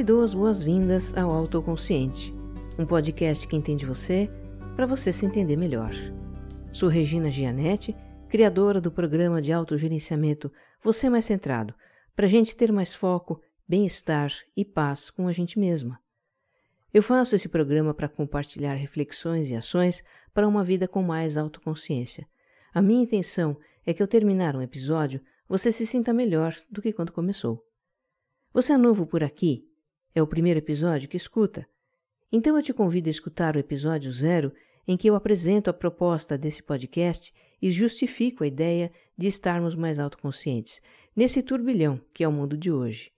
lhe dou as boas-vindas ao Autoconsciente, um podcast que entende você para você se entender melhor. Sou Regina Gianetti, criadora do programa de autogerenciamento Você Mais Centrado, para a gente ter mais foco, bem-estar e paz com a gente mesma. Eu faço esse programa para compartilhar reflexões e ações para uma vida com mais autoconsciência. A minha intenção é que ao terminar um episódio, você se sinta melhor do que quando começou. Você é novo por aqui? É o primeiro episódio que escuta? Então eu te convido a escutar o episódio zero, em que eu apresento a proposta desse podcast e justifico a ideia de estarmos mais autoconscientes, nesse turbilhão que é o mundo de hoje.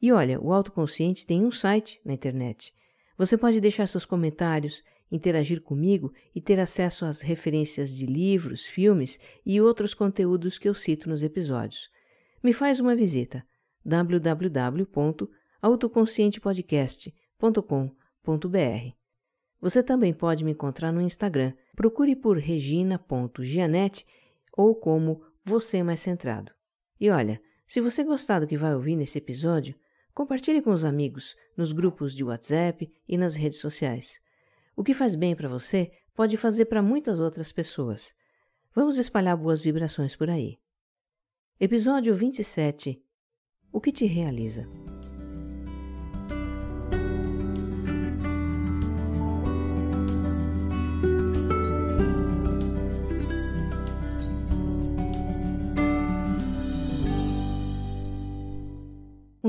E olha, o autoconsciente tem um site na internet. Você pode deixar seus comentários, interagir comigo e ter acesso às referências de livros, filmes e outros conteúdos que eu cito nos episódios. Me faz uma visita www.autoconscientepodcast.com.br. Você também pode me encontrar no Instagram. Procure por regina.gianete ou como Você Mais Centrado. E olha, se você gostar do que vai ouvir nesse episódio, compartilhe com os amigos, nos grupos de WhatsApp e nas redes sociais. O que faz bem para você pode fazer para muitas outras pessoas. Vamos espalhar boas vibrações por aí. Episódio 27 o que te realiza?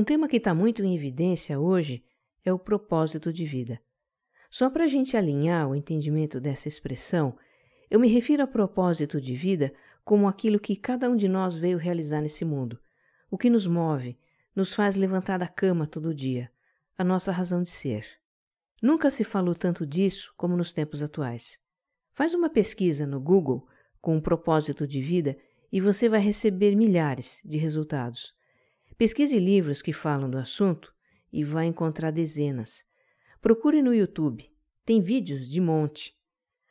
Um tema que está muito em evidência hoje é o propósito de vida. Só para a gente alinhar o entendimento dessa expressão, eu me refiro a propósito de vida como aquilo que cada um de nós veio realizar nesse mundo, o que nos move, nos faz levantar da cama todo dia, a nossa razão de ser. Nunca se falou tanto disso como nos tempos atuais. Faz uma pesquisa no Google com um propósito de vida e você vai receber milhares de resultados. Pesquise livros que falam do assunto e vai encontrar dezenas. Procure no YouTube, tem vídeos de monte.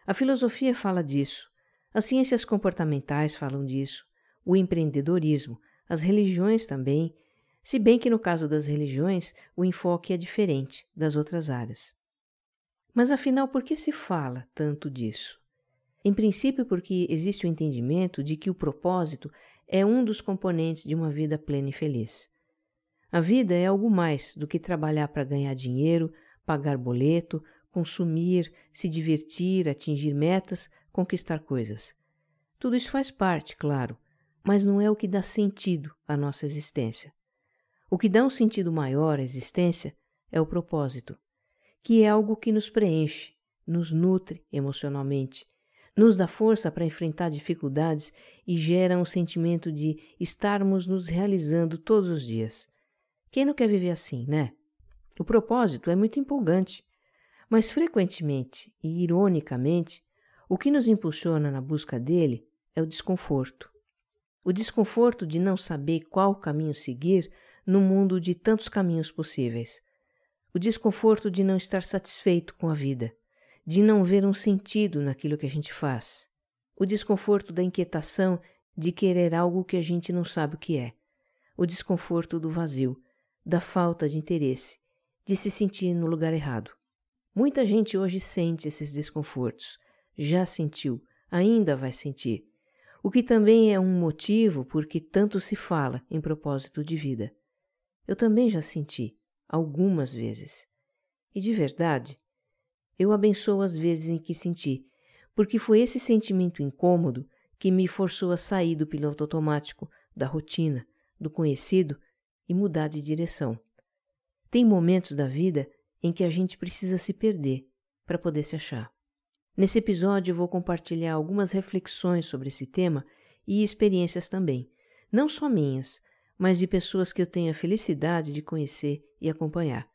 A filosofia fala disso, as ciências comportamentais falam disso, o empreendedorismo, as religiões também, se bem que no caso das religiões o enfoque é diferente das outras áreas. Mas afinal, por que se fala tanto disso? Em princípio, porque existe o entendimento de que o propósito é um dos componentes de uma vida plena e feliz. A vida é algo mais do que trabalhar para ganhar dinheiro, pagar boleto, consumir, se divertir, atingir metas, conquistar coisas. Tudo isso faz parte, claro, mas não é o que dá sentido à nossa existência. O que dá um sentido maior à existência é o propósito, que é algo que nos preenche, nos nutre emocionalmente, nos dá força para enfrentar dificuldades e gera um sentimento de estarmos nos realizando todos os dias. Quem não quer viver assim, né? O propósito é muito empolgante, mas frequentemente e ironicamente, o que nos impulsiona na busca dele é o desconforto. O desconforto de não saber qual caminho seguir no mundo de tantos caminhos possíveis. O desconforto de não estar satisfeito com a vida, de não ver um sentido naquilo que a gente faz. O desconforto da inquietação de querer algo que a gente não sabe o que é. O desconforto do vazio, da falta de interesse, de se sentir no lugar errado. Muita gente hoje sente esses desconfortos, já sentiu, ainda vai sentir o que também é um motivo por que tanto se fala em propósito de vida. Eu também já senti, algumas vezes. E de verdade, eu abençoo as vezes em que senti, porque foi esse sentimento incômodo que me forçou a sair do piloto automático, da rotina, do conhecido e mudar de direção. Tem momentos da vida em que a gente precisa se perder para poder se achar. Nesse episódio eu vou compartilhar algumas reflexões sobre esse tema e experiências também, não só minhas, mas de pessoas que eu tenho a felicidade de conhecer e acompanhar.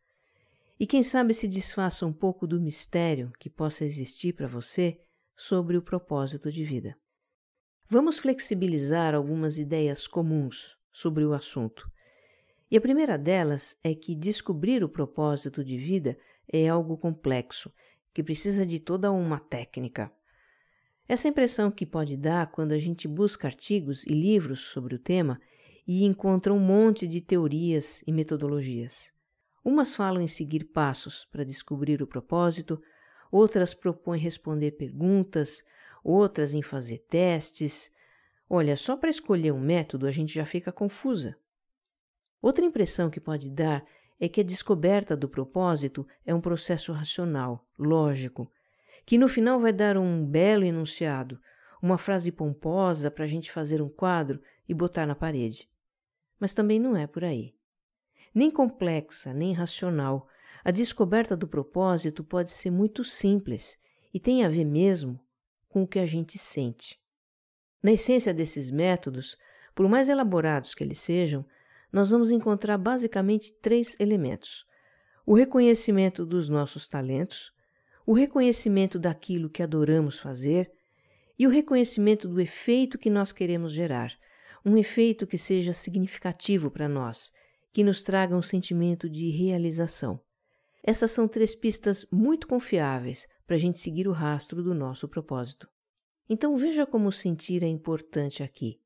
E quem sabe se desfaça um pouco do mistério que possa existir para você sobre o propósito de vida. Vamos flexibilizar algumas ideias comuns sobre o assunto. E a primeira delas é que descobrir o propósito de vida é algo complexo que precisa de toda uma técnica. Essa impressão que pode dar quando a gente busca artigos e livros sobre o tema e encontra um monte de teorias e metodologias. Umas falam em seguir passos para descobrir o propósito, outras propõem responder perguntas, outras em fazer testes. Olha, só para escolher um método a gente já fica confusa. Outra impressão que pode dar é que a descoberta do propósito é um processo racional, lógico, que no final vai dar um belo enunciado, uma frase pomposa para a gente fazer um quadro e botar na parede. Mas também não é por aí. Nem complexa, nem racional, a descoberta do propósito pode ser muito simples e tem a ver mesmo com o que a gente sente. Na essência desses métodos, por mais elaborados que eles sejam, nós vamos encontrar basicamente três elementos: o reconhecimento dos nossos talentos, o reconhecimento daquilo que adoramos fazer e o reconhecimento do efeito que nós queremos gerar, um efeito que seja significativo para nós, que nos traga um sentimento de realização. Essas são três pistas muito confiáveis para a gente seguir o rastro do nosso propósito. Então veja como sentir é importante aqui.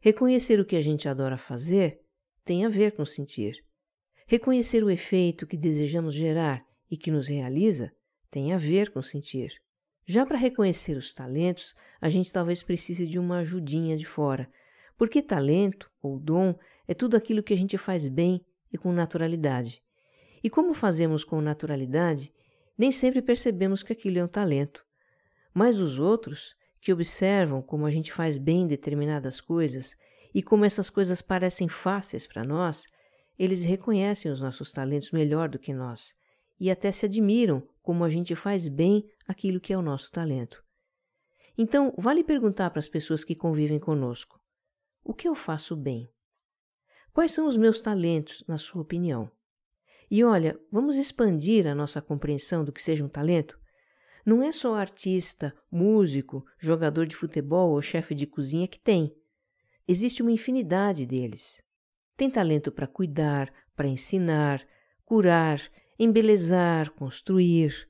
Reconhecer o que a gente adora fazer tem a ver com sentir. Reconhecer o efeito que desejamos gerar e que nos realiza tem a ver com sentir. Já para reconhecer os talentos, a gente talvez precise de uma ajudinha de fora, porque talento ou dom é tudo aquilo que a gente faz bem e com naturalidade. E como fazemos com naturalidade, nem sempre percebemos que aquilo é um talento. Mas os outros, que observam como a gente faz bem determinadas coisas e como essas coisas parecem fáceis para nós, eles reconhecem os nossos talentos melhor do que nós e até se admiram como a gente faz bem aquilo que é o nosso talento. Então, vale perguntar para as pessoas que convivem conosco: o que eu faço bem? Quais são os meus talentos, na sua opinião? E olha, vamos expandir a nossa compreensão do que seja um talento? Não é só artista, músico, jogador de futebol ou chefe de cozinha que tem. Existe uma infinidade deles. Tem talento para cuidar, para ensinar, curar, embelezar, construir,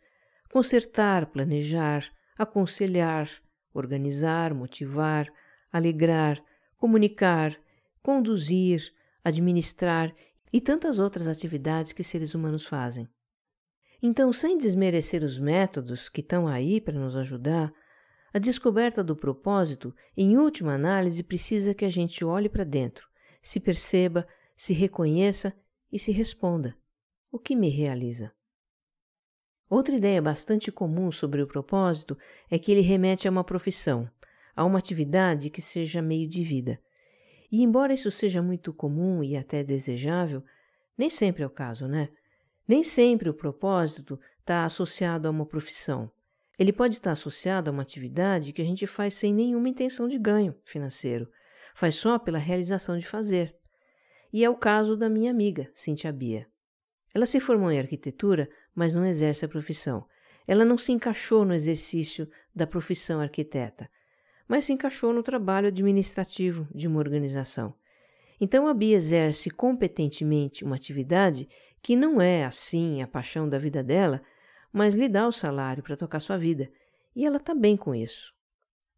consertar, planejar, aconselhar, organizar, motivar, alegrar, comunicar, conduzir, administrar e tantas outras atividades que seres humanos fazem. Então, sem desmerecer os métodos que estão aí para nos ajudar, a descoberta do propósito, em última análise, precisa que a gente olhe para dentro, se perceba, se reconheça e se responda: o que me realiza? Outra ideia bastante comum sobre o propósito é que ele remete a uma profissão, a uma atividade que seja meio de vida. E embora isso seja muito comum e até desejável, nem sempre é o caso, né? Nem sempre o propósito está associado a uma profissão. Ele pode estar associado a uma atividade que a gente faz sem nenhuma intenção de ganho financeiro, faz só pela realização de fazer. E é o caso da minha amiga, Cintia Bia. Ela se formou em arquitetura, mas não exerce a profissão. Ela não se encaixou no exercício da profissão arquiteta mas se encaixou no trabalho administrativo de uma organização. Então a Bia exerce competentemente uma atividade que não é assim a paixão da vida dela, mas lhe dá o salário para tocar sua vida, e ela está bem com isso.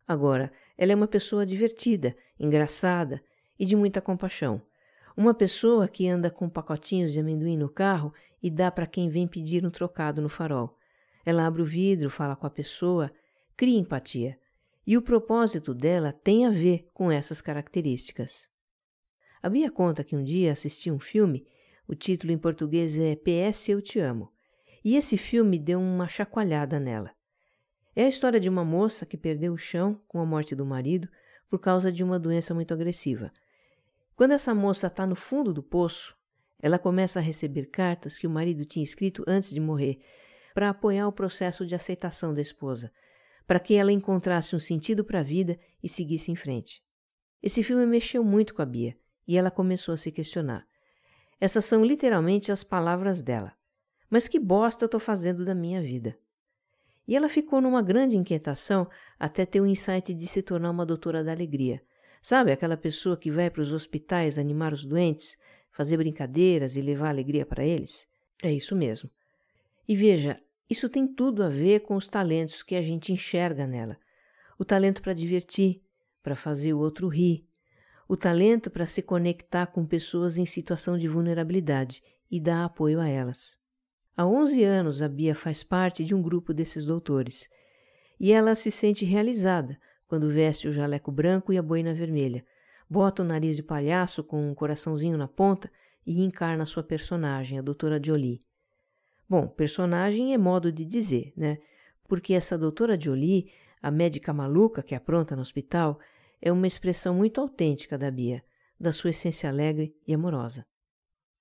Agora, ela é uma pessoa divertida, engraçada e de muita compaixão. Uma pessoa que anda com pacotinhos de amendoim no carro e dá para quem vem pedir um trocado no farol. Ela abre o vidro, fala com a pessoa, cria empatia e o propósito dela tem a ver com essas características. A Bia conta que um dia assistiu um filme, o título em português é PS Eu Te Amo, e esse filme deu uma chacoalhada nela. É a história de uma moça que perdeu o chão com a morte do marido por causa de uma doença muito agressiva. Quando essa moça está no fundo do poço, ela começa a receber cartas que o marido tinha escrito antes de morrer para apoiar o processo de aceitação da esposa para que ela encontrasse um sentido para a vida e seguisse em frente. Esse filme mexeu muito com a Bia e ela começou a se questionar. Essas são literalmente as palavras dela. Mas que bosta eu estou fazendo da minha vida? E ela ficou numa grande inquietação até ter o insight de se tornar uma doutora da alegria. Sabe aquela pessoa que vai para os hospitais animar os doentes, fazer brincadeiras e levar alegria para eles? É isso mesmo. E veja, isso tem tudo a ver com os talentos que a gente enxerga nela. O talento para divertir, para fazer o outro rir, o talento para se conectar com pessoas em situação de vulnerabilidade e dá apoio a elas. Há 11 anos a Bia faz parte de um grupo desses doutores e ela se sente realizada quando veste o jaleco branco e a boina vermelha, bota o nariz de palhaço com um coraçãozinho na ponta e encarna sua personagem, a doutora Jolie. Bom, personagem é modo de dizer, né? Porque essa doutora Jolie, a médica maluca que apronta no hospital, é uma expressão muito autêntica da Bia, da sua essência alegre e amorosa.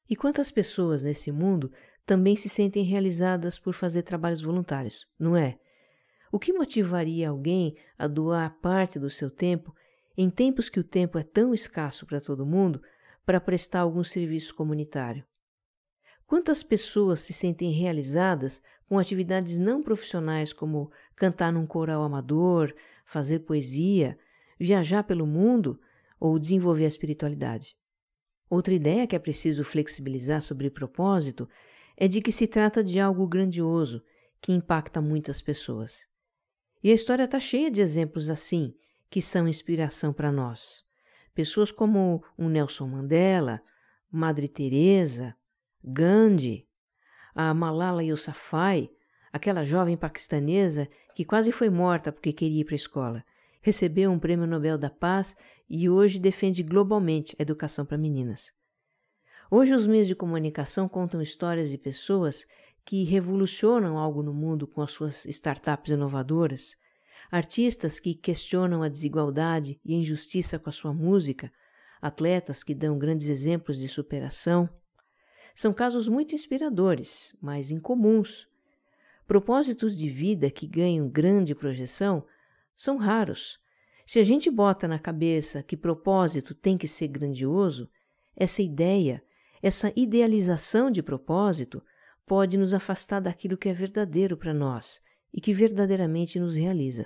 E quantas pessoas nesse mundo também se sentem realizadas por fazer trabalhos voluntários, não é? O que motivaria alguém a doar parte do seu tempo, em tempos que o tempo é tão escasso para todo mundo, para prestar algum serviço comunitário? Quantas pessoas se sentem realizadas com atividades não profissionais como cantar num coral amador, fazer poesia, viajar pelo mundo ou desenvolver a espiritualidade? Outra ideia que é preciso flexibilizar sobre propósito é de que se trata de algo grandioso que impacta muitas pessoas. E a história está cheia de exemplos assim, que são inspiração para nós. Pessoas como o Nelson Mandela, Madre Teresa, Gandhi, a Malala Yousafzai, aquela jovem paquistanesa que quase foi morta porque queria ir para a escola, recebeu um prêmio Nobel da Paz e hoje defende globalmente a educação para meninas. Hoje os meios de comunicação contam histórias de pessoas que revolucionam algo no mundo com as suas startups inovadoras, artistas que questionam a desigualdade e a injustiça com a sua música, atletas que dão grandes exemplos de superação. São casos muito inspiradores, mas incomuns. Propósitos de vida que ganham grande projeção são raros. Se a gente bota na cabeça que propósito tem que ser grandioso, essa ideia, essa idealização de propósito pode nos afastar daquilo que é verdadeiro para nós e que verdadeiramente nos realiza.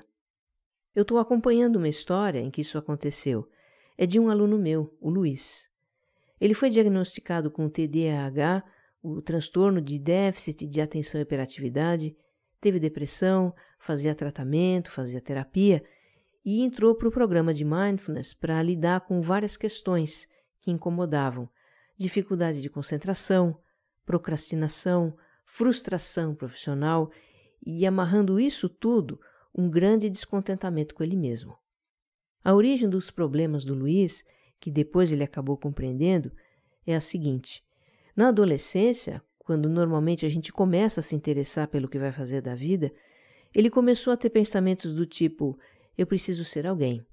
Eu estou acompanhando uma história em que isso aconteceu. É de um aluno meu, o Luiz. Ele foi diagnosticado com TDAH, o transtorno de déficit de atenção e hiperatividade, teve depressão, fazia tratamento, fazia terapia e entrou para o programa de mindfulness para lidar com várias questões que incomodavam: dificuldade de concentração, procrastinação, frustração profissional e, amarrando isso tudo, um grande descontentamento com ele mesmo. A origem dos problemas do Luiz, que depois ele acabou compreendendo, é a seguinte: na adolescência, quando normalmente a gente começa a se interessar pelo que vai fazer da vida, ele começou a ter pensamentos do tipo: eu preciso ser alguém,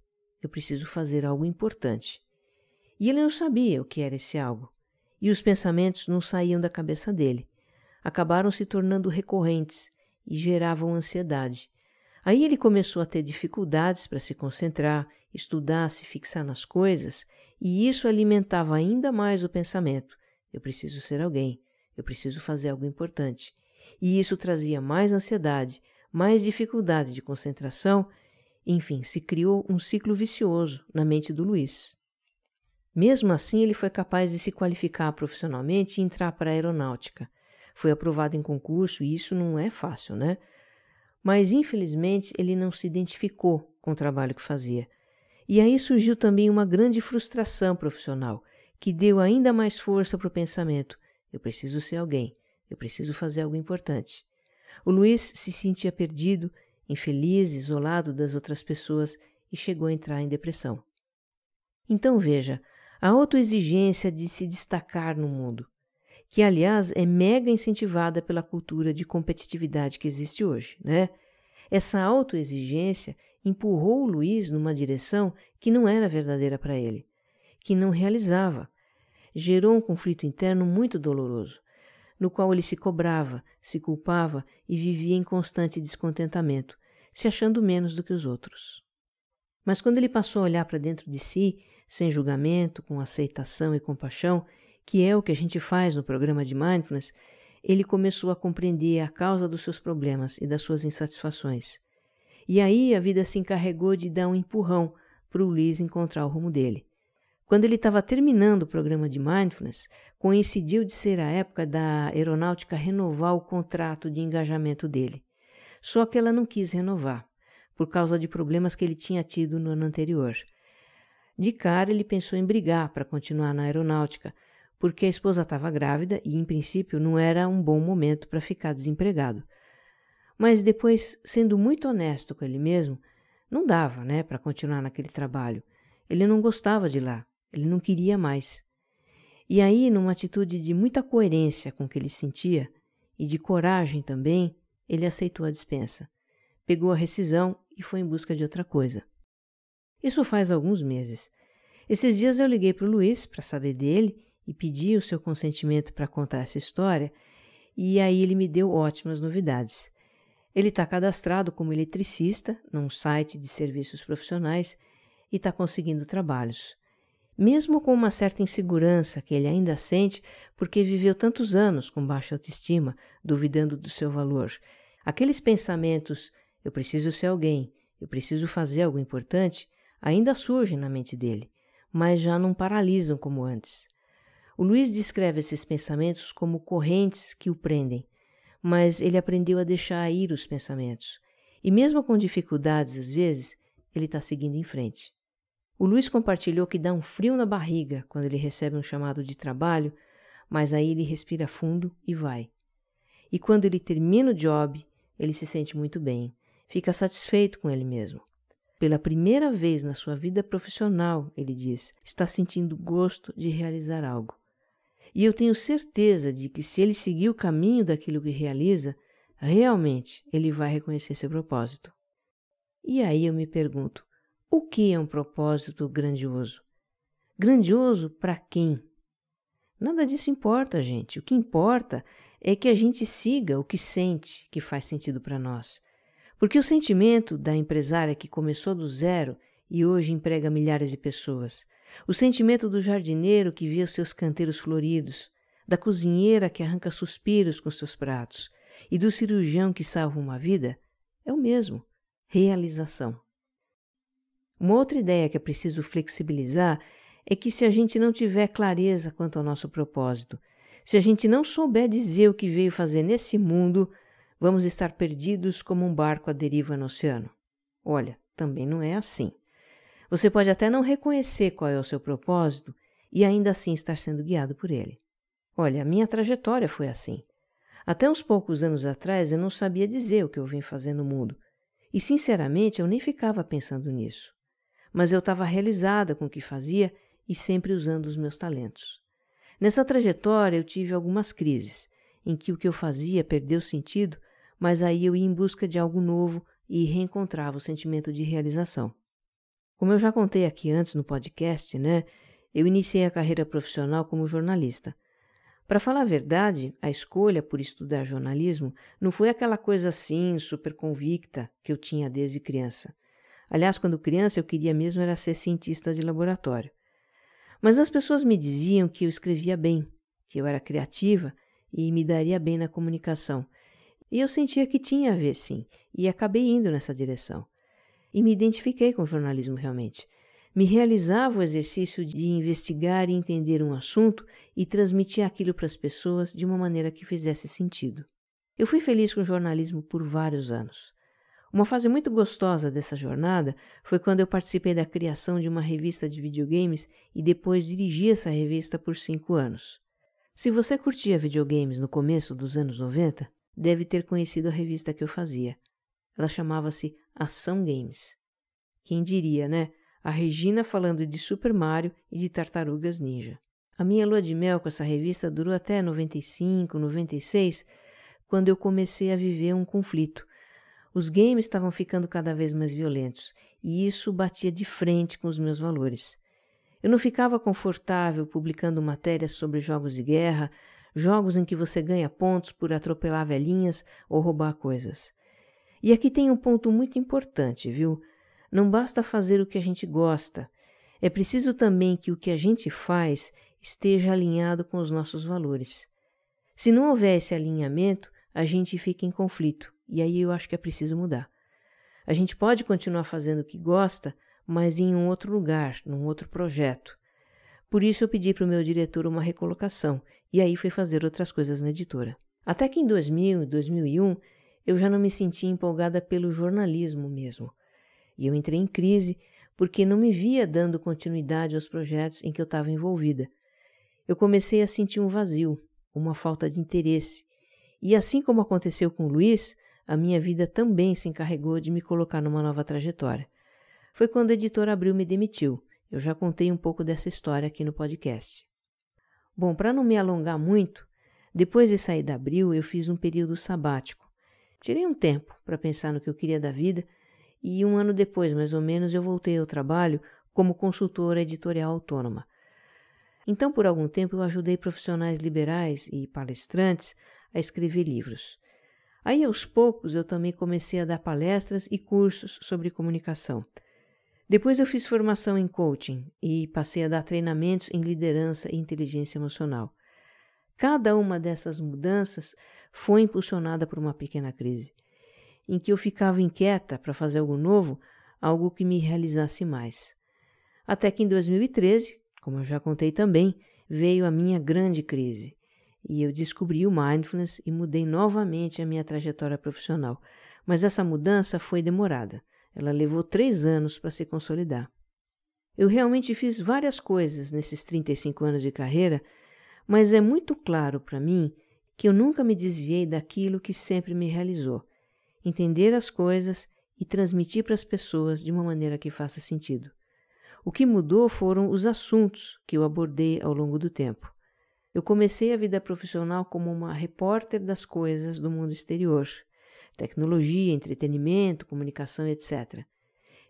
eu preciso fazer algo importante. E ele não sabia o que era esse algo e os pensamentos não saíam da cabeça dele. Acabaram se tornando recorrentes e geravam ansiedade. Aí ele começou a ter dificuldades para se concentrar, estudar, se fixar nas coisas, e isso alimentava ainda mais o pensamento: eu preciso ser alguém, eu preciso fazer algo importante. E isso trazia mais ansiedade, mais dificuldade de concentração, enfim, se criou um ciclo vicioso na mente do Luiz. Mesmo assim, ele foi capaz de se qualificar profissionalmente e entrar para a aeronáutica. Foi aprovado em concurso e isso não é fácil, né? Mas infelizmente ele não se identificou com o trabalho que fazia. E aí surgiu também uma grande frustração profissional, que deu ainda mais força para o pensamento: eu preciso ser alguém, eu preciso fazer algo importante. O Luiz se sentia perdido, infeliz, isolado das outras pessoas e chegou a entrar em depressão. Então veja, a autoexigência de se destacar no mundo, que aliás é mega incentivada pela cultura de competitividade que existe hoje, né? Essa autoexigência empurrou Luiz numa direção que não era verdadeira para ele, que não realizava. Gerou um conflito interno muito doloroso, no qual ele se cobrava, se culpava e vivia em constante descontentamento, se achando menos do que os outros. Mas quando ele passou a olhar para dentro de si sem julgamento, com aceitação e compaixão, que é o que a gente faz no programa de Mindfulness, ele começou a compreender a causa dos seus problemas e das suas insatisfações. E aí a vida se encarregou de dar um empurrão para o Luiz encontrar o rumo dele. Quando ele estava terminando o programa de Mindfulness, coincidiu de ser a época da aeronáutica renovar o contrato de engajamento dele. Só que ela não quis renovar, por causa de problemas que ele tinha tido no ano anterior. De cara, ele pensou em brigar para continuar na aeronáutica, porque a esposa estava grávida e, em princípio, não era um bom momento para ficar desempregado. Mas depois, sendo muito honesto com ele mesmo, não dava, né, para continuar naquele trabalho. Ele não gostava de lá, ele não queria mais. E aí, numa atitude de muita coerência com o que ele sentia e de coragem também, ele aceitou a dispensa, pegou a rescisão e foi em busca de outra coisa. Isso faz alguns meses. Esses dias eu liguei para o Luiz para saber dele e pedi o seu consentimento para contar essa história, e aí ele me deu ótimas novidades. Ele está cadastrado como eletricista num site de serviços profissionais e está conseguindo trabalhos. Mesmo com uma certa insegurança que ele ainda sente porque viveu tantos anos com baixa autoestima, duvidando do seu valor. Aqueles pensamentos: eu preciso ser alguém, eu preciso fazer algo importante, ainda surgem na mente dele, mas já não paralisam como antes. O Luiz descreve esses pensamentos como correntes que o prendem, mas ele aprendeu a deixar ir os pensamentos. E mesmo com dificuldades às vezes, ele está seguindo em frente. O Luiz compartilhou que dá um frio na barriga quando ele recebe um chamado de trabalho, mas aí ele respira fundo e vai. E quando ele termina o job, ele se sente muito bem, fica satisfeito com ele mesmo. Pela primeira vez na sua vida profissional, ele diz, está sentindo gosto de realizar algo. E eu tenho certeza de que se ele seguir o caminho daquilo que realiza, realmente ele vai reconhecer seu propósito. E aí eu me pergunto: o que é um propósito grandioso? Grandioso para quem? Nada disso importa, gente. O que importa é que a gente siga o que sente que faz sentido para nós. Porque o sentimento da empresária que começou do zero e hoje emprega milhares de pessoas, o sentimento do jardineiro que vê os seus canteiros floridos, da cozinheira que arranca suspiros com seus pratos e do cirurgião que salva uma vida é o mesmo: realização. Uma outra ideia que é preciso flexibilizar é que se a gente não tiver clareza quanto ao nosso propósito, se a gente não souber dizer o que veio fazer nesse mundo, vamos estar perdidos como um barco à deriva no oceano. Olha, também não é assim. Você pode até não reconhecer qual é o seu propósito e ainda assim estar sendo guiado por ele. Olha, a minha trajetória foi assim. Até uns poucos anos atrás eu não sabia dizer o que eu vim fazer no mundo. E sinceramente eu nem ficava pensando nisso. Mas eu estava realizada com o que fazia e sempre usando os meus talentos. Nessa trajetória eu tive algumas crises, em que o que eu fazia perdeu sentido, mas aí eu ia em busca de algo novo e reencontrava o sentimento de realização. Como eu já contei aqui antes no podcast, né? Eu iniciei a carreira profissional como jornalista. Para falar a verdade, a escolha por estudar jornalismo não foi aquela coisa assim, super convicta, que eu tinha desde criança. Aliás, quando criança eu queria mesmo era ser cientista de laboratório. Mas as pessoas me diziam que eu escrevia bem, que eu era criativa e me daria bem na comunicação. E eu sentia que tinha a ver, sim, e acabei indo nessa direção e me identifiquei com o jornalismo realmente. Me realizava o exercício de investigar e entender um assunto e transmitir aquilo para as pessoas de uma maneira que fizesse sentido. Eu fui feliz com o jornalismo por vários anos. Uma fase muito gostosa dessa jornada foi quando eu participei da criação de uma revista de videogames e depois dirigi essa revista por cinco anos. Se você curtia videogames no começo dos anos 90, deve ter conhecido a revista que eu fazia. Ela chamava-se Ação Games. Quem diria, né? A Regina falando de Super Mario e de Tartarugas Ninja. A minha lua de mel com essa revista durou até 95, 96, quando eu comecei a viver um conflito. Os games estavam ficando cada vez mais violentos e isso batia de frente com os meus valores. Eu não ficava confortável publicando matérias sobre jogos de guerra, jogos em que você ganha pontos por atropelar velhinhas ou roubar coisas. E aqui tem um ponto muito importante, viu? Não basta fazer o que a gente gosta, é preciso também que o que a gente faz esteja alinhado com os nossos valores. Se não houver esse alinhamento, a gente fica em conflito, e aí eu acho que é preciso mudar. A gente pode continuar fazendo o que gosta, mas em um outro lugar, num outro projeto. Por isso eu pedi para o meu diretor uma recolocação, e aí fui fazer outras coisas na editora. Até que em 2000 e 2001 eu já não me sentia empolgada pelo jornalismo mesmo. E eu entrei em crise porque não me via dando continuidade aos projetos em que eu estava envolvida. eu comecei a sentir um vazio, uma falta de interesse. E assim como aconteceu com Luiz, a minha vida também se encarregou de me colocar numa nova trajetória. Foi quando a editora Abril me demitiu. Eu já contei um pouco dessa história aqui no podcast. Bom, para não me alongar muito, depois de sair da Abril, eu fiz um período sabático. Tirei um tempo para pensar no que eu queria da vida e um ano depois, mais ou menos, eu voltei ao trabalho como consultora editorial autônoma. Então, por algum tempo, eu ajudei profissionais liberais e palestrantes a escrever livros. Aí, aos poucos, eu também comecei a dar palestras e cursos sobre comunicação. Depois, eu fiz formação em coaching e passei a dar treinamentos em liderança e inteligência emocional. Cada uma dessas mudanças foi impulsionada por uma pequena crise, em que eu ficava inquieta para fazer algo novo, algo que me realizasse mais. Até que em 2013, como eu já contei também, veio a minha grande crise e eu descobri o mindfulness e mudei novamente a minha trajetória profissional. Mas essa mudança foi demorada. Ela levou três anos para se consolidar. Eu realmente fiz várias coisas nesses 35 anos de carreira mas é muito claro para mim que eu nunca me desviei daquilo que sempre me realizou: entender as coisas e transmitir para as pessoas de uma maneira que faça sentido. O que mudou foram os assuntos que eu abordei ao longo do tempo. Eu comecei a vida profissional como uma repórter das coisas do mundo exterior, tecnologia, entretenimento, comunicação, etc.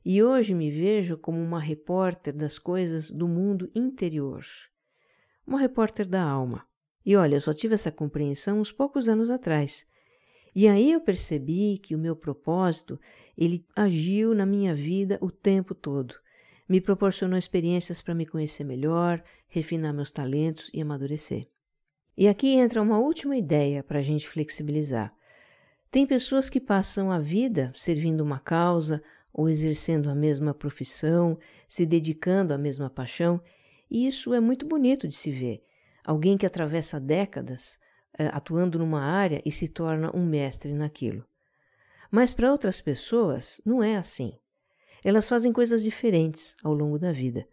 E hoje me vejo como uma repórter das coisas do mundo interior uma repórter da alma. E olha, eu só tive essa compreensão uns poucos anos atrás. E aí eu percebi que o meu propósito, ele agiu na minha vida o tempo todo. Me proporcionou experiências para me conhecer melhor, refinar meus talentos e amadurecer. E aqui entra uma última ideia para a gente flexibilizar. Tem pessoas que passam a vida servindo uma causa ou exercendo a mesma profissão, se dedicando à mesma paixão e isso é muito bonito de se ver. Alguém que atravessa décadas eh, atuando numa área e se torna um mestre naquilo. Mas para outras pessoas não é assim. Elas fazem coisas diferentes ao longo da vida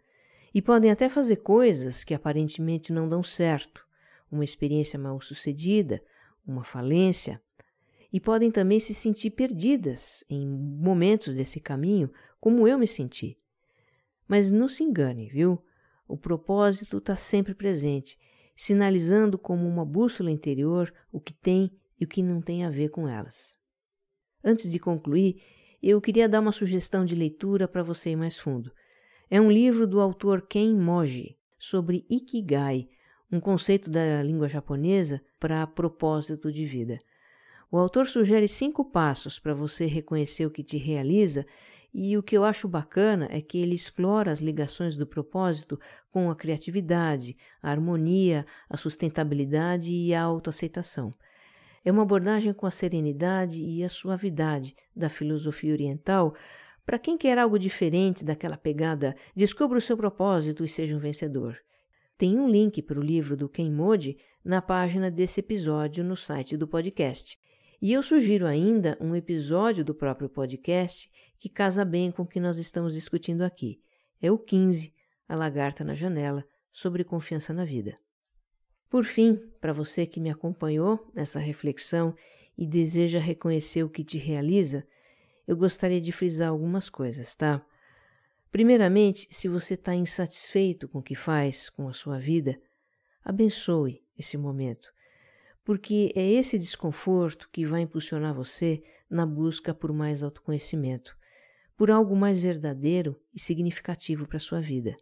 e podem até fazer coisas que aparentemente não dão certo, uma experiência mal sucedida, uma falência, e podem também se sentir perdidas em momentos desse caminho, como eu me senti. Mas não se engane, viu? O propósito está sempre presente, sinalizando como uma bússola interior o que tem e o que não tem a ver com elas. Antes de concluir, eu queria dar uma sugestão de leitura para você ir mais fundo. É um livro do autor Ken Moji sobre Ikigai, um conceito da língua japonesa para propósito de vida. O autor sugere cinco passos para você reconhecer o que te realiza e o que eu acho bacana é que ele explora as ligações do propósito com a criatividade, a harmonia, a sustentabilidade e a autoaceitação. É uma abordagem com a serenidade e a suavidade da filosofia oriental para quem quer algo diferente daquela pegada descubra o seu propósito e seja um vencedor. Tem um link para o livro do Ken Modi na página desse episódio no site do podcast. E eu sugiro ainda um episódio do próprio podcast que casa bem com o que nós estamos discutindo aqui. É o 15, A Lagarta na Janela, sobre confiança na vida. Por fim, para você que me acompanhou nessa reflexão e deseja reconhecer o que te realiza, eu gostaria de frisar algumas coisas, tá? Primeiramente, se você está insatisfeito com o que faz, com a sua vida, abençoe esse momento, porque é esse desconforto que vai impulsionar você na busca por mais autoconhecimento por algo mais verdadeiro e significativo para a sua vida.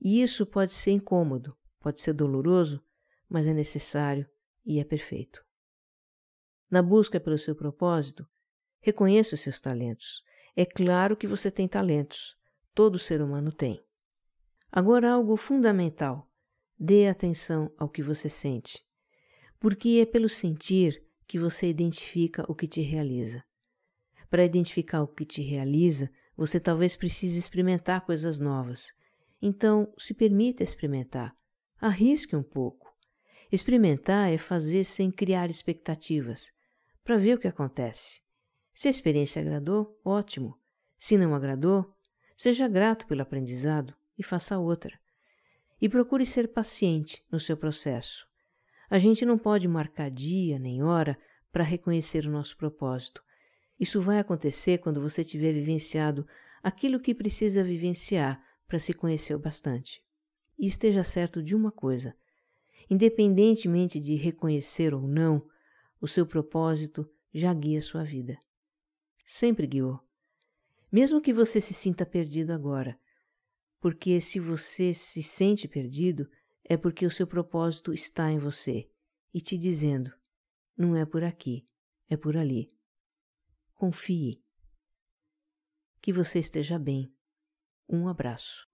E isso pode ser incômodo, pode ser doloroso, mas é necessário e é perfeito. Na busca pelo seu propósito, reconheça os seus talentos. É claro que você tem talentos, todo ser humano tem. Agora, algo fundamental: dê atenção ao que você sente, porque é pelo sentir que você identifica o que te realiza. Para identificar o que te realiza, você talvez precise experimentar coisas novas. Então, se permita experimentar. Arrisque um pouco. Experimentar é fazer sem criar expectativas, para ver o que acontece. Se a experiência agradou, ótimo. Se não agradou, seja grato pelo aprendizado e faça outra. e procure ser paciente no seu processo. A gente não pode marcar dia nem hora para reconhecer o nosso propósito. Isso vai acontecer quando você tiver vivenciado aquilo que precisa vivenciar para se conhecer bastante. E esteja certo de uma coisa: independentemente de reconhecer ou não, o seu propósito já guia sua vida. Sempre guiou. Mesmo que você se sinta perdido agora, porque se você se sente perdido, é porque o seu propósito está em você e te dizendo: não é por aqui, é por ali. Confie. Que você esteja bem. Um abraço.